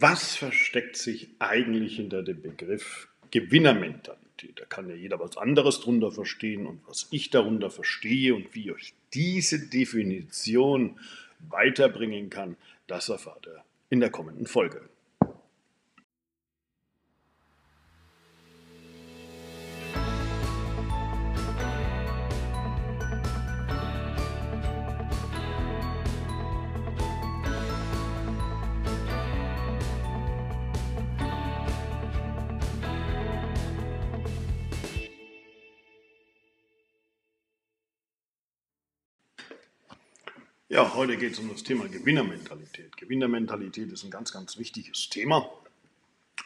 Was versteckt sich eigentlich hinter dem Begriff Gewinnermentalität? Da kann ja jeder was anderes drunter verstehen und was ich darunter verstehe und wie ich diese Definition weiterbringen kann, das erfahrt ihr in der kommenden Folge. Ja, heute geht es um das Thema Gewinnermentalität. Gewinnermentalität ist ein ganz, ganz wichtiges Thema,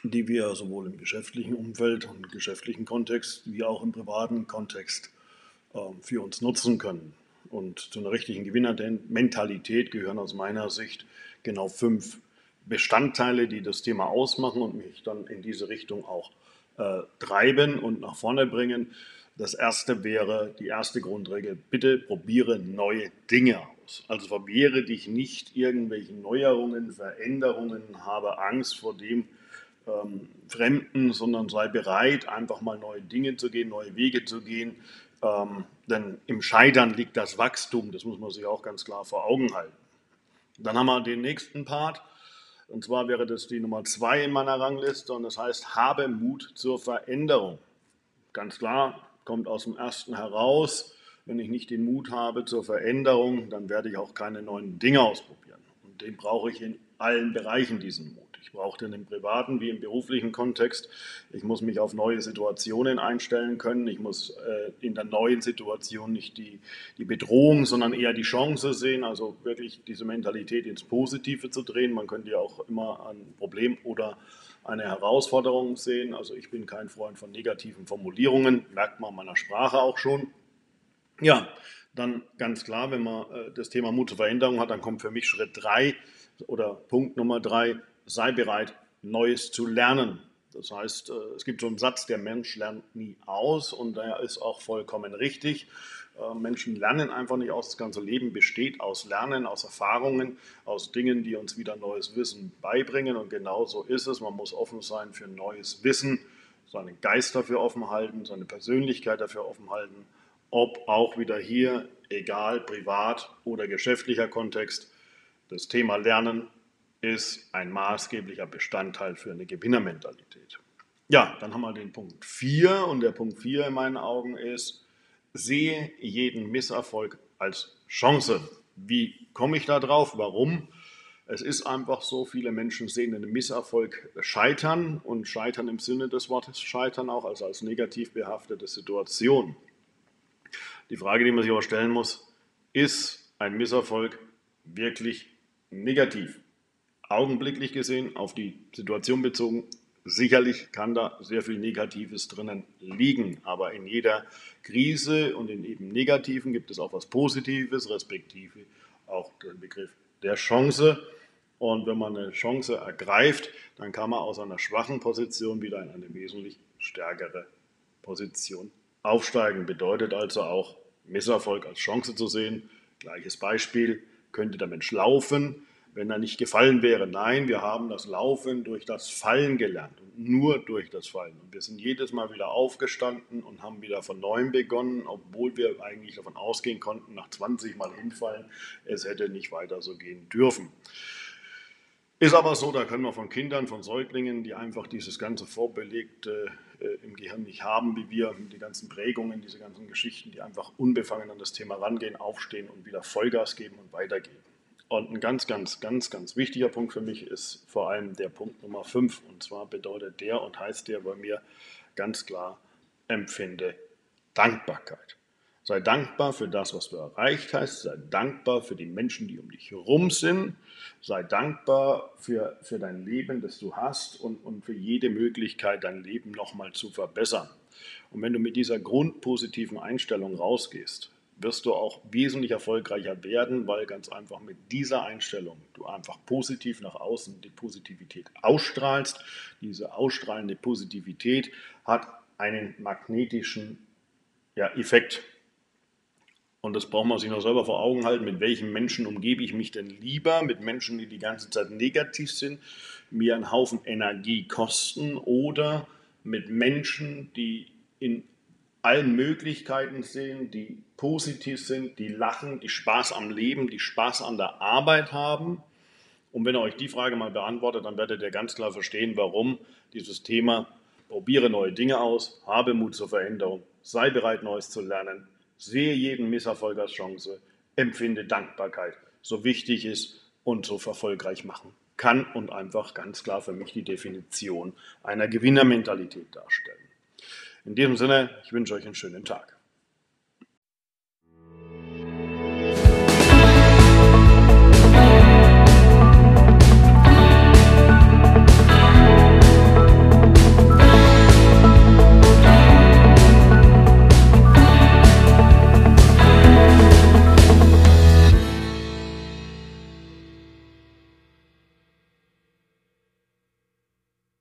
die wir sowohl im geschäftlichen Umfeld und geschäftlichen Kontext wie auch im privaten Kontext äh, für uns nutzen können. Und zu einer richtigen Gewinnermentalität gehören aus meiner Sicht genau fünf Bestandteile, die das Thema ausmachen und mich dann in diese Richtung auch äh, treiben und nach vorne bringen. Das erste wäre die erste Grundregel, bitte probiere neue Dinge aus. Also verwehre dich nicht irgendwelchen Neuerungen, Veränderungen, habe Angst vor dem ähm, Fremden, sondern sei bereit, einfach mal neue Dinge zu gehen, neue Wege zu gehen. Ähm, denn im Scheitern liegt das Wachstum, das muss man sich auch ganz klar vor Augen halten. Dann haben wir den nächsten Part, und zwar wäre das die Nummer zwei in meiner Rangliste, und das heißt, habe Mut zur Veränderung. Ganz klar, kommt aus dem ersten heraus. Wenn ich nicht den Mut habe zur Veränderung, dann werde ich auch keine neuen Dinge ausprobieren. Und den brauche ich in allen Bereichen, diesen Mut. Ich brauche den im privaten wie im beruflichen Kontext. Ich muss mich auf neue Situationen einstellen können. Ich muss äh, in der neuen Situation nicht die, die Bedrohung, sondern eher die Chance sehen. Also wirklich diese Mentalität ins Positive zu drehen. Man könnte ja auch immer ein Problem oder eine Herausforderung sehen. Also ich bin kein Freund von negativen Formulierungen, merkt man meiner Sprache auch schon. Ja, dann ganz klar, wenn man äh, das Thema Mut zur Veränderung hat, dann kommt für mich Schritt drei oder Punkt Nummer drei, sei bereit, Neues zu lernen. Das heißt, äh, es gibt so einen Satz, der Mensch lernt nie aus und der ist auch vollkommen richtig. Äh, Menschen lernen einfach nicht aus. Das ganze Leben besteht aus Lernen, aus Erfahrungen, aus Dingen, die uns wieder neues Wissen beibringen. Und genau so ist es. Man muss offen sein für neues Wissen, seinen Geist dafür offen halten, seine Persönlichkeit dafür offen halten. Ob auch wieder hier, egal privat oder geschäftlicher Kontext, das Thema Lernen ist ein maßgeblicher Bestandteil für eine Gewinnermentalität. Ja, dann haben wir den Punkt 4 und der Punkt 4 in meinen Augen ist, sehe jeden Misserfolg als Chance. Wie komme ich da drauf? Warum? Es ist einfach so, viele Menschen sehen einen Misserfolg scheitern und scheitern im Sinne des Wortes scheitern auch, also als negativ behaftete Situation. Die Frage, die man sich aber stellen muss, ist ein Misserfolg wirklich negativ? Augenblicklich gesehen, auf die Situation bezogen, Sicherlich kann da sehr viel Negatives drinnen liegen, aber in jeder Krise und in eben Negativen gibt es auch was Positives, respektive auch den Begriff der Chance. Und wenn man eine Chance ergreift, dann kann man aus einer schwachen Position wieder in eine wesentlich stärkere Position aufsteigen. Bedeutet also auch Misserfolg als Chance zu sehen. Gleiches Beispiel, könnte der Mensch laufen, wenn er nicht gefallen wäre. Nein, wir haben das Laufen durch das Fallen gelernt und nur durch das Fallen. Und wir sind jedes Mal wieder aufgestanden und haben wieder von neuem begonnen, obwohl wir eigentlich davon ausgehen konnten, nach 20 Mal hinfallen, es hätte nicht weiter so gehen dürfen. Ist aber so, da können wir von Kindern, von Säuglingen, die einfach dieses ganze Vorbelegte äh, im Gehirn nicht haben, wie wir, die ganzen Prägungen, diese ganzen Geschichten, die einfach unbefangen an das Thema rangehen, aufstehen und wieder Vollgas geben und weitergeben. Und ein ganz, ganz, ganz, ganz wichtiger Punkt für mich ist vor allem der Punkt Nummer 5. Und zwar bedeutet der und heißt der bei mir ganz klar, empfinde Dankbarkeit. Sei dankbar für das, was du erreicht hast. Sei dankbar für die Menschen, die um dich herum sind. Sei dankbar für, für dein Leben, das du hast und, und für jede Möglichkeit, dein Leben nochmal zu verbessern. Und wenn du mit dieser grundpositiven Einstellung rausgehst, wirst du auch wesentlich erfolgreicher werden, weil ganz einfach mit dieser Einstellung du einfach positiv nach außen die Positivität ausstrahlst. Diese ausstrahlende Positivität hat einen magnetischen ja, Effekt. und das braucht man sich noch selber vor Augen halten, mit welchen Menschen umgebe ich mich denn lieber? Mit Menschen, die die ganze Zeit negativ sind, mir einen Haufen Energie kosten oder mit Menschen, die in allen Möglichkeiten sind, die positiv sind, die lachen, die Spaß am Leben, die Spaß an der Arbeit haben. Und wenn ihr euch die Frage mal beantwortet, dann werdet ihr ganz klar verstehen, warum dieses Thema probiere neue Dinge aus, habe Mut zur Veränderung, sei bereit, Neues zu lernen, sehe jeden Misserfolg als Chance, empfinde Dankbarkeit, so wichtig ist und so erfolgreich machen kann und einfach ganz klar für mich die Definition einer Gewinnermentalität darstellen. In diesem Sinne, ich wünsche euch einen schönen Tag.